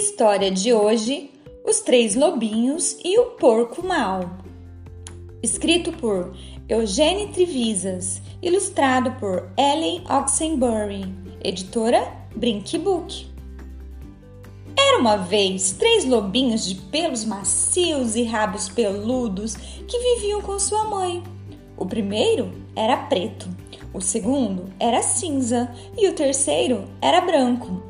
História de hoje: Os Três Lobinhos e o Porco Mal. Escrito por Eugênie Trivisas, ilustrado por Ellen Oxenbury, editora Brink Book. Era uma vez três lobinhos de pelos macios e rabos peludos que viviam com sua mãe. O primeiro era preto, o segundo era cinza e o terceiro era branco.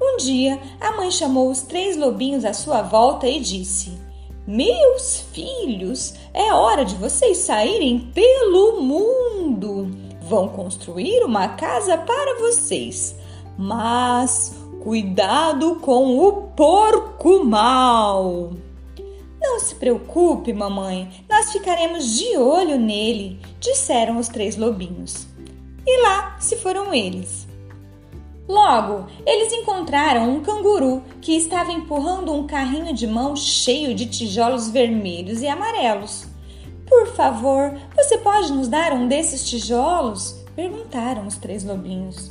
Um dia, a mãe chamou os três lobinhos à sua volta e disse: Meus filhos, é hora de vocês saírem pelo mundo. Vão construir uma casa para vocês, mas cuidado com o porco mal. Não se preocupe, mamãe, nós ficaremos de olho nele, disseram os três lobinhos. E lá se foram eles. Logo, eles encontraram um canguru que estava empurrando um carrinho de mão cheio de tijolos vermelhos e amarelos. Por favor, você pode nos dar um desses tijolos? perguntaram os três lobinhos.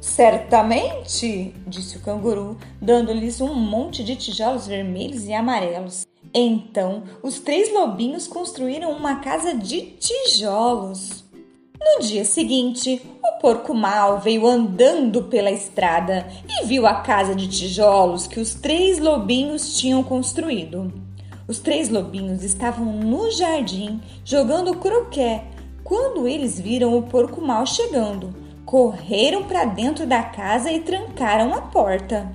Certamente, disse o canguru, dando-lhes um monte de tijolos vermelhos e amarelos. Então, os três lobinhos construíram uma casa de tijolos. No dia seguinte, porco mal veio andando pela estrada e viu a casa de tijolos que os três lobinhos tinham construído. Os três lobinhos estavam no jardim jogando croquet quando eles viram o porco mal chegando. Correram para dentro da casa e trancaram a porta.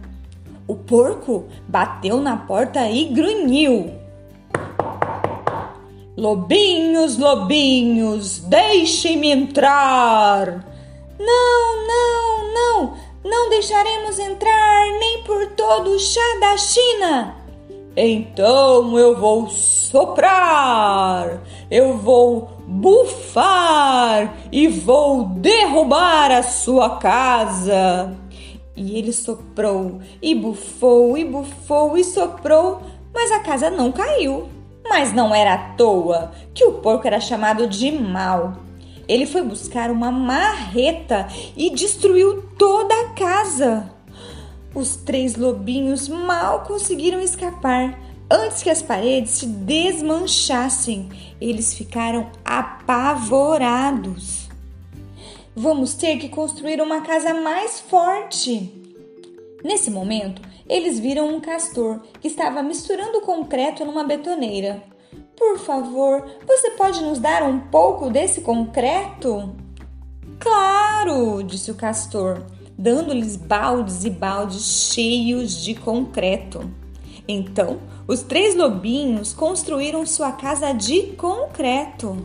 O porco bateu na porta e grunhiu. Lobinhos, lobinhos, deixem-me entrar! Não, não, não, não deixaremos entrar nem por todo o chá da China! Então eu vou soprar, eu vou bufar e vou derrubar a sua casa. E ele soprou, e bufou, e bufou, e soprou, mas a casa não caiu. Mas não era à toa que o porco era chamado de mal. Ele foi buscar uma marreta e destruiu toda a casa. Os três lobinhos mal conseguiram escapar. Antes que as paredes se desmanchassem, eles ficaram apavorados. Vamos ter que construir uma casa mais forte. Nesse momento, eles viram um castor que estava misturando concreto numa betoneira. Por favor, você pode nos dar um pouco desse concreto? Claro, disse o castor, dando-lhes baldes e baldes cheios de concreto. Então, os três lobinhos construíram sua casa de concreto.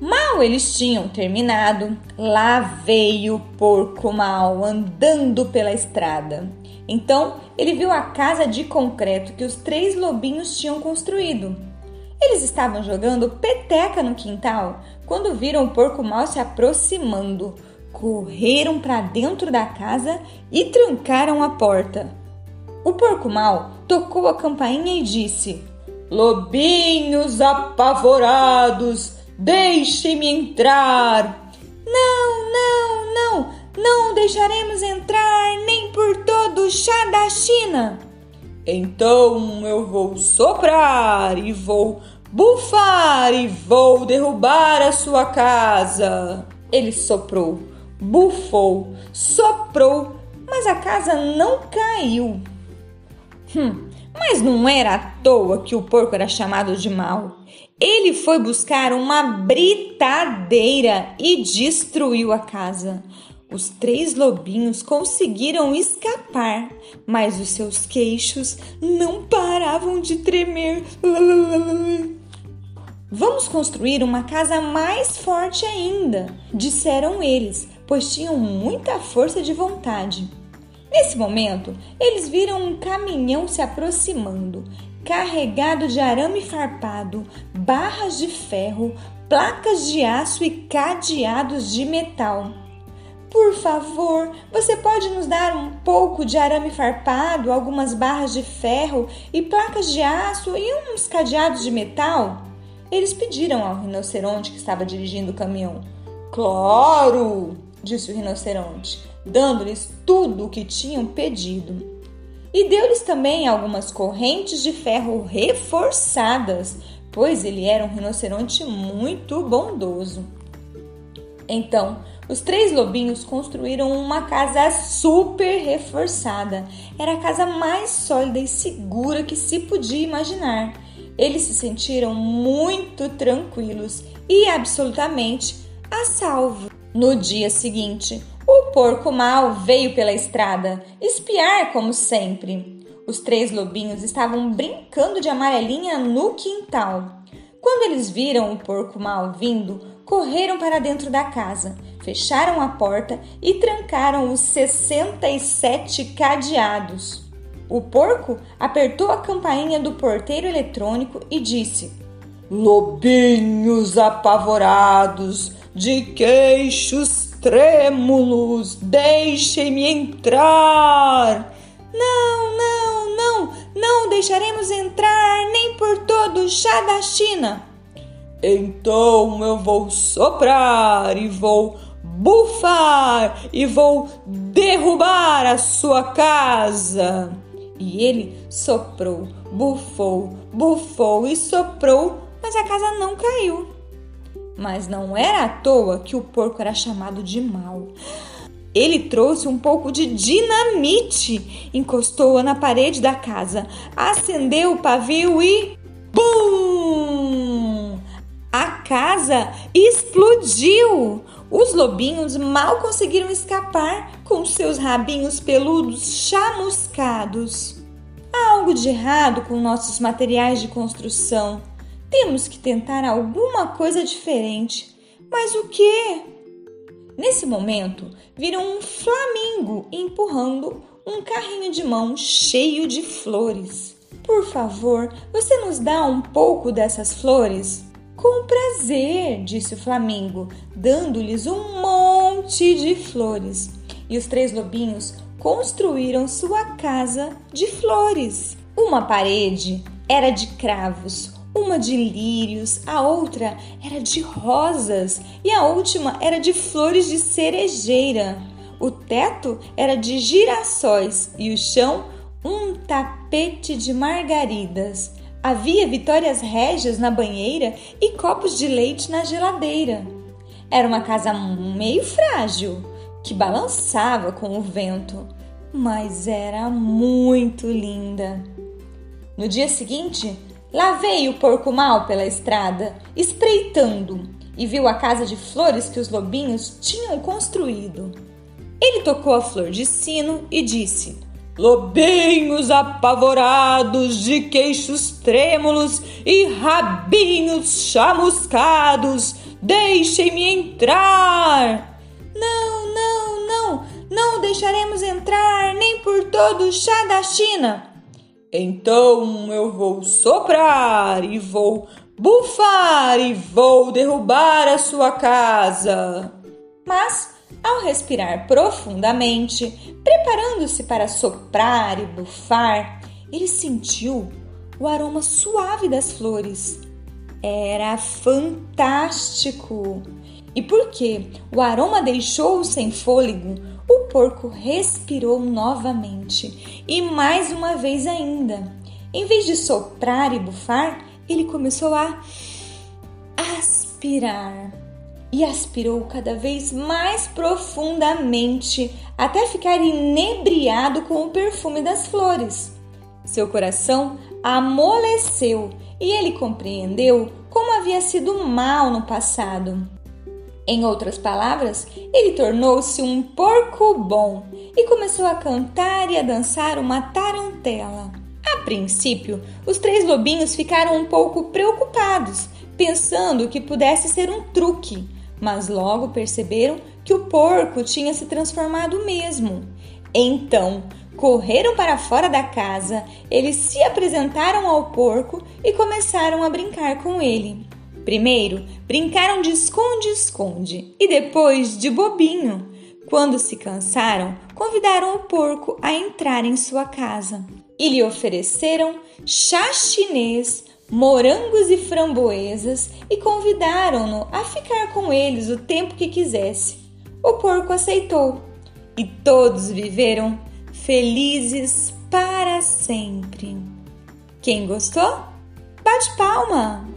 Mal eles tinham terminado, lá veio o porco mal andando pela estrada. Então ele viu a casa de concreto que os três lobinhos tinham construído. Eles estavam jogando peteca no quintal quando viram o porco mal se aproximando. Correram para dentro da casa e trancaram a porta. O porco mal tocou a campainha e disse: Lobinhos apavorados, deixem-me entrar. Não, não, não, não deixaremos entrar nem por todo o chá da China. Então eu vou soprar e vou bufar e vou derrubar a sua casa. Ele soprou, bufou, soprou, mas a casa não caiu. Hum, mas não era à toa que o porco era chamado de mal. Ele foi buscar uma britadeira e destruiu a casa. Os três lobinhos conseguiram escapar, mas os seus queixos não paravam de tremer. Vamos construir uma casa mais forte ainda, disseram eles, pois tinham muita força de vontade. Nesse momento, eles viram um caminhão se aproximando, carregado de arame farpado, barras de ferro, placas de aço e cadeados de metal. Por favor, você pode nos dar um pouco de arame farpado, algumas barras de ferro e placas de aço e uns cadeados de metal? Eles pediram ao rinoceronte que estava dirigindo o caminhão. Claro, disse o rinoceronte, dando-lhes tudo o que tinham pedido. e deu-lhes também algumas correntes de ferro reforçadas, pois ele era um rinoceronte muito bondoso. Então, os três lobinhos construíram uma casa super reforçada. Era a casa mais sólida e segura que se podia imaginar. Eles se sentiram muito tranquilos e absolutamente a salvo. No dia seguinte, o porco mal veio pela estrada, espiar como sempre. Os três lobinhos estavam brincando de amarelinha no quintal. Quando eles viram o porco mal vindo, correram para dentro da casa, fecharam a porta e trancaram os 67 cadeados. O porco apertou a campainha do porteiro eletrônico e disse: Lobinhos apavorados, de queixos trêmulos, deixem-me entrar. Não, não, não, não deixaremos entrar nem por todo o chá da China. Então eu vou soprar e vou bufar e vou derrubar a sua casa. E ele soprou, bufou, bufou e soprou, mas a casa não caiu. Mas não era à toa que o porco era chamado de mal. Ele trouxe um pouco de dinamite, encostou-a na parede da casa, acendeu o pavio e. BUM! A casa explodiu! Os lobinhos mal conseguiram escapar com seus rabinhos peludos chamuscados. Há algo de errado com nossos materiais de construção. Temos que tentar alguma coisa diferente. Mas o que? Nesse momento, viram um flamingo empurrando um carrinho de mão cheio de flores. Por favor, você nos dá um pouco dessas flores? Com prazer, disse o Flamingo, dando-lhes um monte de flores. E os três lobinhos construíram sua casa de flores. Uma parede era de cravos, uma de lírios, a outra era de rosas e a última era de flores de cerejeira. O teto era de girassóis e o chão um tapete de margaridas. Havia vitórias régias na banheira e copos de leite na geladeira. Era uma casa meio frágil, que balançava com o vento, mas era muito linda. No dia seguinte, lá veio o porco mal pela estrada, espreitando, e viu a casa de flores que os lobinhos tinham construído. Ele tocou a flor de sino e disse: lobinhos apavorados de queixos trêmulos e rabinhos chamuscados, deixem-me entrar. Não, não, não, não deixaremos entrar nem por todo o chá da China. Então eu vou soprar e vou bufar e vou derrubar a sua casa. Mas ao respirar profundamente, preparando-se para soprar e bufar, ele sentiu o aroma suave das flores. Era fantástico! E porque o aroma deixou-o sem fôlego, o porco respirou novamente e mais uma vez ainda. Em vez de soprar e bufar, ele começou a aspirar e aspirou cada vez mais profundamente até ficar inebriado com o perfume das flores. Seu coração amoleceu e ele compreendeu como havia sido mal no passado. Em outras palavras, ele tornou-se um porco bom e começou a cantar e a dançar uma tarantela. A princípio, os três lobinhos ficaram um pouco preocupados, pensando que pudesse ser um truque mas logo perceberam que o porco tinha se transformado mesmo. Então, correram para fora da casa, eles se apresentaram ao porco e começaram a brincar com ele. Primeiro, brincaram de esconde-esconde e depois de bobinho. Quando se cansaram, convidaram o porco a entrar em sua casa e lhe ofereceram chá chinês morangos e framboesas e convidaram-no a ficar com eles o tempo que quisesse. O porco aceitou e todos viveram felizes para sempre. Quem gostou? Bate palma!